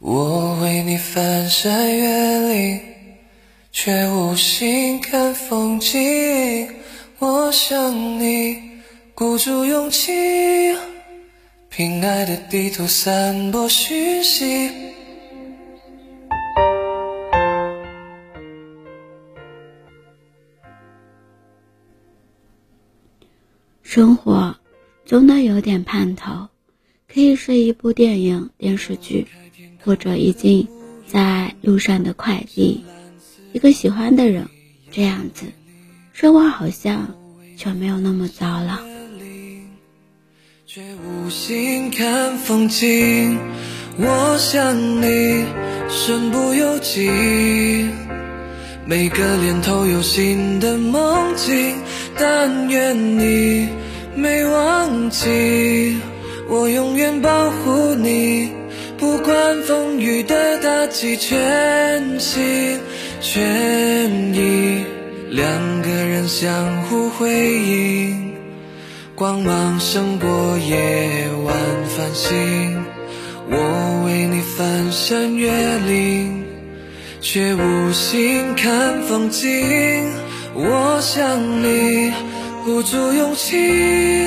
我为你翻山越岭，却无心看风景。我想你，鼓足勇气，凭爱的地图散播讯息。生活总得有点盼头，可以是一部电影、电视剧，或者一进在路上的快递，一个喜欢的人，这样子，生活好像就没有那么糟了。却无心看风景，我想你身不由己。每个念头有新的梦境，但愿你没忘记，我永远保护你，不管风雨的打击，全心全意，两个人相互辉映。光芒胜过夜晚繁星，我为你翻山越岭，却无心看风景。我想你，鼓足勇气，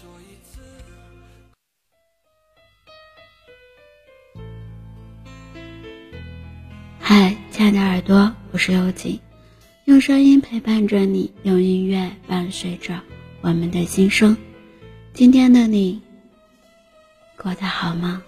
说一次。嗨，亲爱的耳朵，我是幽景。用声音陪伴着你，用音乐伴随着我们的心声。今天的你过得好吗？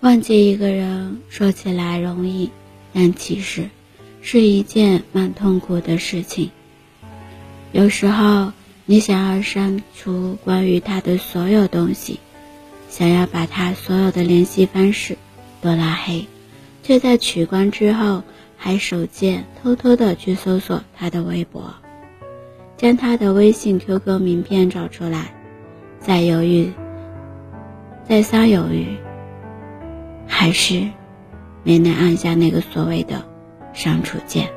忘记一个人说起来容易，但其实是一件蛮痛苦的事情。有时候，你想要删除关于他的所有东西，想要把他所有的联系方式都拉黑，却在取关之后还手贱偷偷的去搜索他的微博，将他的微信、QQ 名片找出来，再犹豫，再三犹豫，还是没能按下那个所谓的删除键，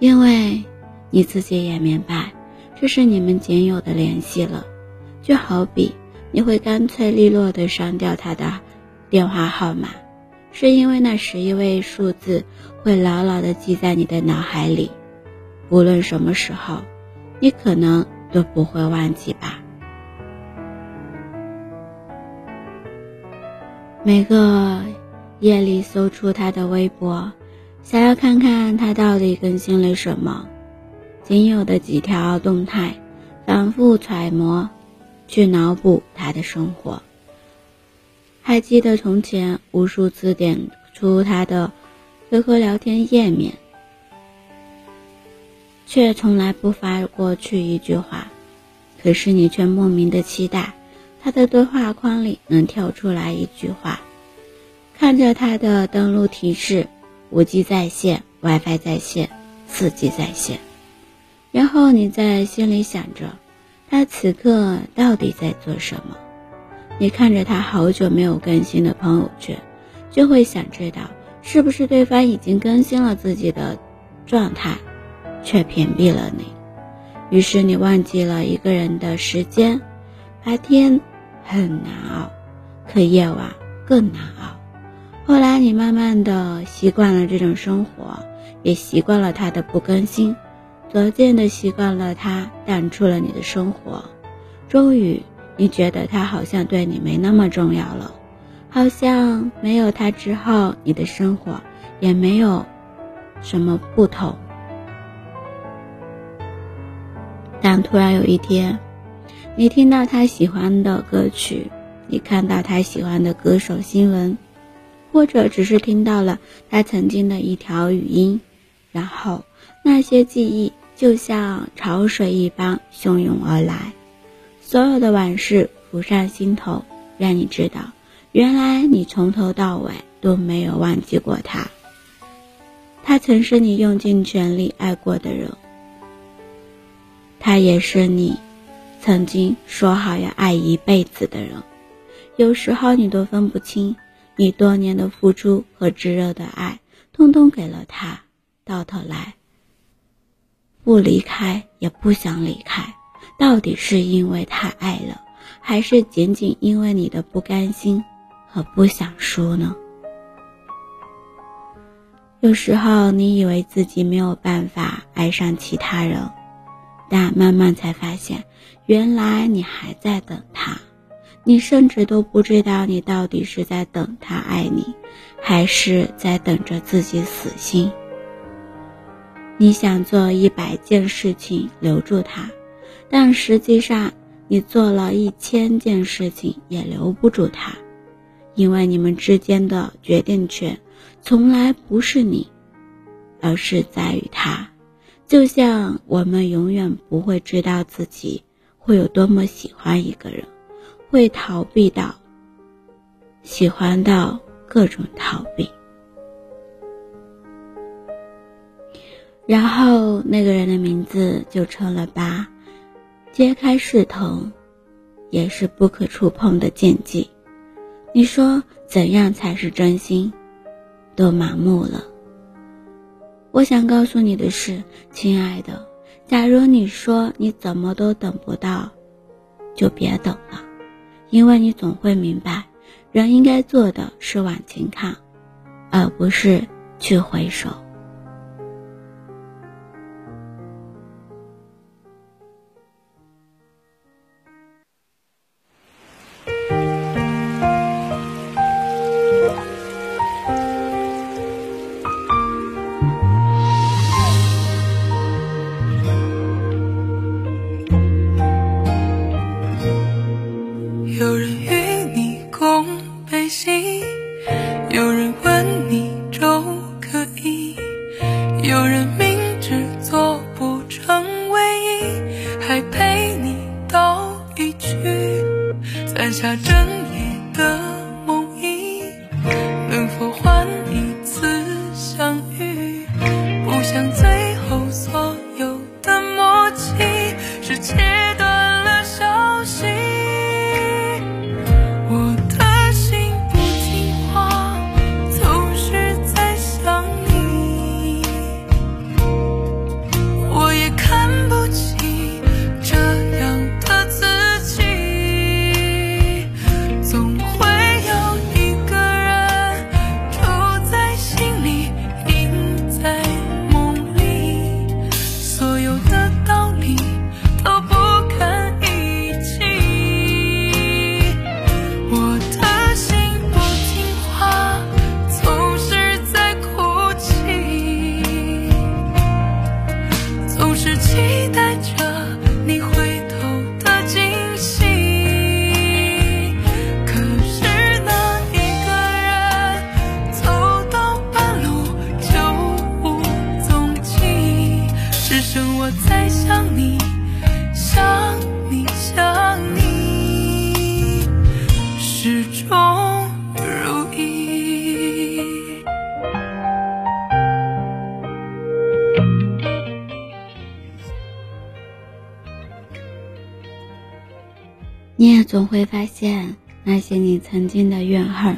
因为。你自己也明白，这是你们仅有的联系了，就好比你会干脆利落的删掉他的电话号码，是因为那十一位数字会牢牢的记在你的脑海里，无论什么时候，你可能都不会忘记吧。每个夜里搜出他的微博，想要看看他到底更新了什么。仅有的几条动态，反复揣摩，去脑补他的生活。还记得从前无数次点出他的 QQ 聊天页面，却从来不发过去一句话。可是你却莫名的期待，他的对话框里能跳出来一句话。看着他的登录提示：5G 在线，WiFi 在线，4G 在线。然后你在心里想着，他此刻到底在做什么？你看着他好久没有更新的朋友圈，就会想知道是不是对方已经更新了自己的状态，却屏蔽了你。于是你忘记了一个人的时间。白天很难熬，可夜晚更难熬。后来你慢慢的习惯了这种生活，也习惯了他的不更新。逐渐的习惯了他淡出了你的生活，终于你觉得他好像对你没那么重要了，好像没有他之后你的生活也没有什么不同。但突然有一天，你听到他喜欢的歌曲你看到他喜欢的歌手新闻，或者只是听到了他曾经的一条语音，然后那些记忆就像潮水一般汹涌而来，所有的往事浮上心头，让你知道，原来你从头到尾都没有忘记过他。他曾是你用尽全力爱过的人，他也是你曾经说好要爱一辈子的人。有时候你都分不清，你多年的付出和炙热的爱，通通给了他，到头来不离开也不想离开，到底是因为太爱了，还是仅仅因为你的不甘心和不想输呢？有时候你以为自己没有办法爱上其他人，但慢慢才发现，原来你还在等他。你甚至都不知道，你到底是在等他爱你，还是在等着自己死心。你想做一百件事情留住他，但实际上你做了一千件事情也留不住他，因为你们之间的决定权从来不是你，而是在于他。就像我们永远不会知道自己会有多么喜欢一个人。会逃避到，喜欢到各种逃避，然后那个人的名字就成了疤，揭开是疼，也是不可触碰的禁忌。你说怎样才是真心？都麻木了。我想告诉你的是，亲爱的，假如你说你怎么都等不到，就别等了。因为你总会明白，人应该做的是往前看，而不是去回首。后所有的默契是我在想你，想你，想你，始终如一。你也总会发现，那些你曾经的怨恨，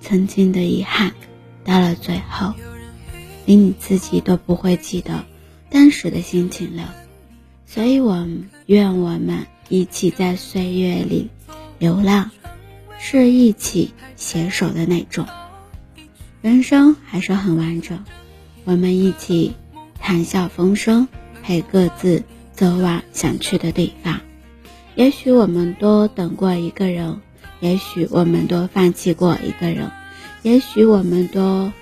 曾经的遗憾，到了最后，连你自己都不会记得。当时的心情了。所以，我愿我们一起在岁月里流浪，是一起携手的那种。人生还是很完整，我们一起谈笑风生，陪各自走往想去的地方。也许我们都等过一个人，也许我们都放弃过一个人，也许我们都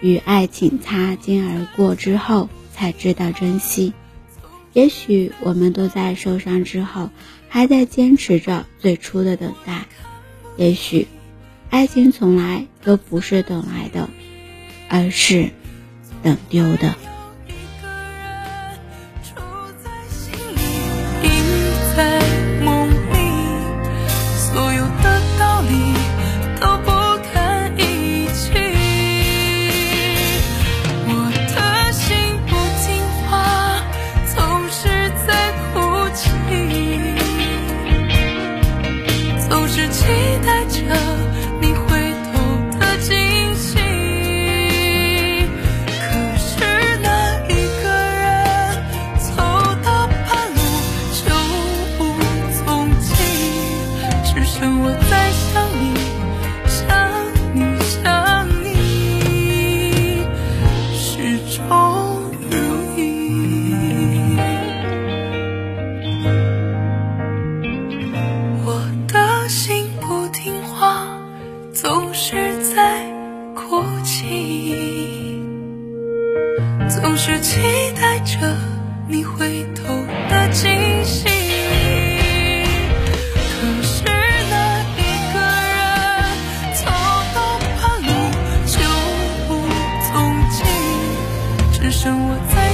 与爱情擦肩而过之后才知道珍惜，也许我们都在受伤之后还在坚持着最初的等待，也许，爱情从来都不是等来的，而是等丢的。生我在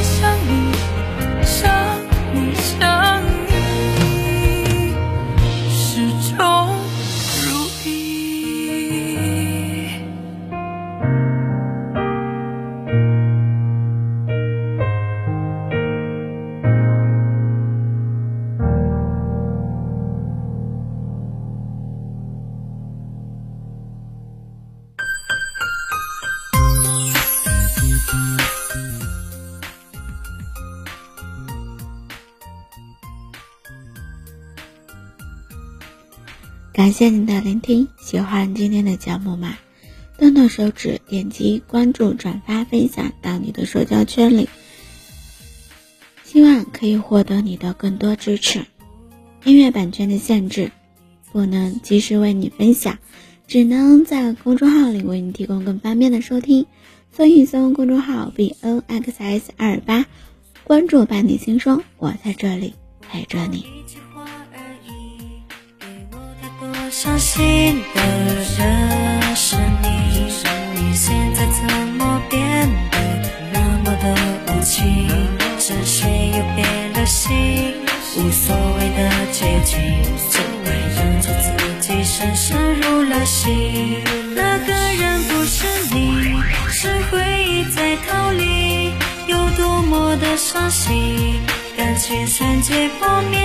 感谢您的聆听，喜欢今天的节目吗？动动手指，点击关注、转发、分享到你的社交圈里，希望可以获得你的更多支持。音乐版权的限制，不能及时为你分享，只能在公众号里为你提供更方便的收听。搜一搜公众号 b n x s 二八，关注伴你心声，我在这里陪着你。伤心的人是你，你现在怎么变得那么的无情？是谁又变了心？无所谓的结局，只为认出自己深深入了心。那个人不是你，是回忆在逃离，有多么的伤心，感情瞬间破灭，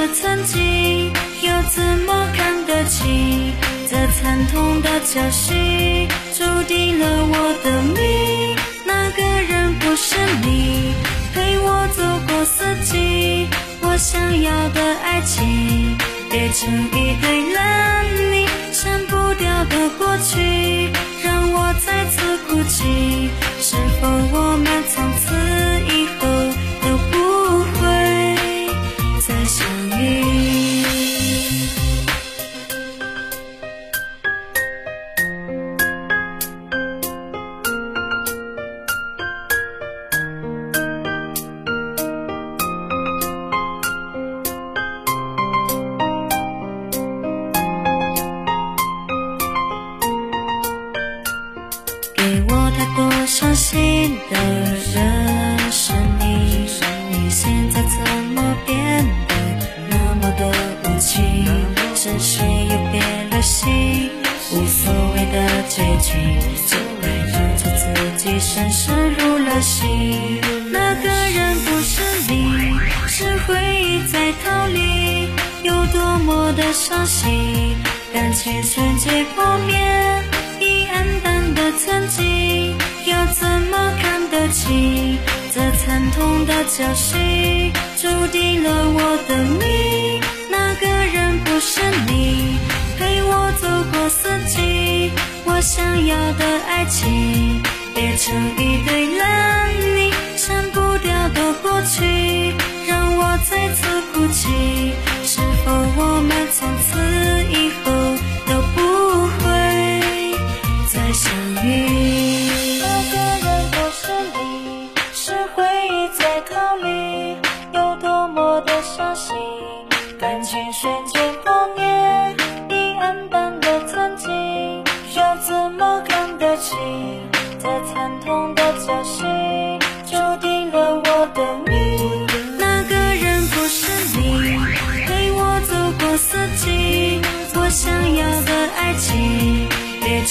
的曾经。又怎么看得清这惨痛的消息？注定了我的命，那个人不是你，陪我走过四季。我想要的爱情，变成一堆烂泥，删不掉的过去，太过伤心的人是你，你现在怎么变得那么的无情？真心又变了心，无所谓的结局，就让自己深深入了心。那个人不是你，是回忆在逃离，有多么的伤心，感情瞬间破灭。曾经，又怎么看得清这惨痛的教训？注定了我的命，那个人不是你，陪我走过四季，我想要的爱情。变成一堆烂泥，删不掉的过去，让我再次哭泣。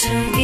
to me.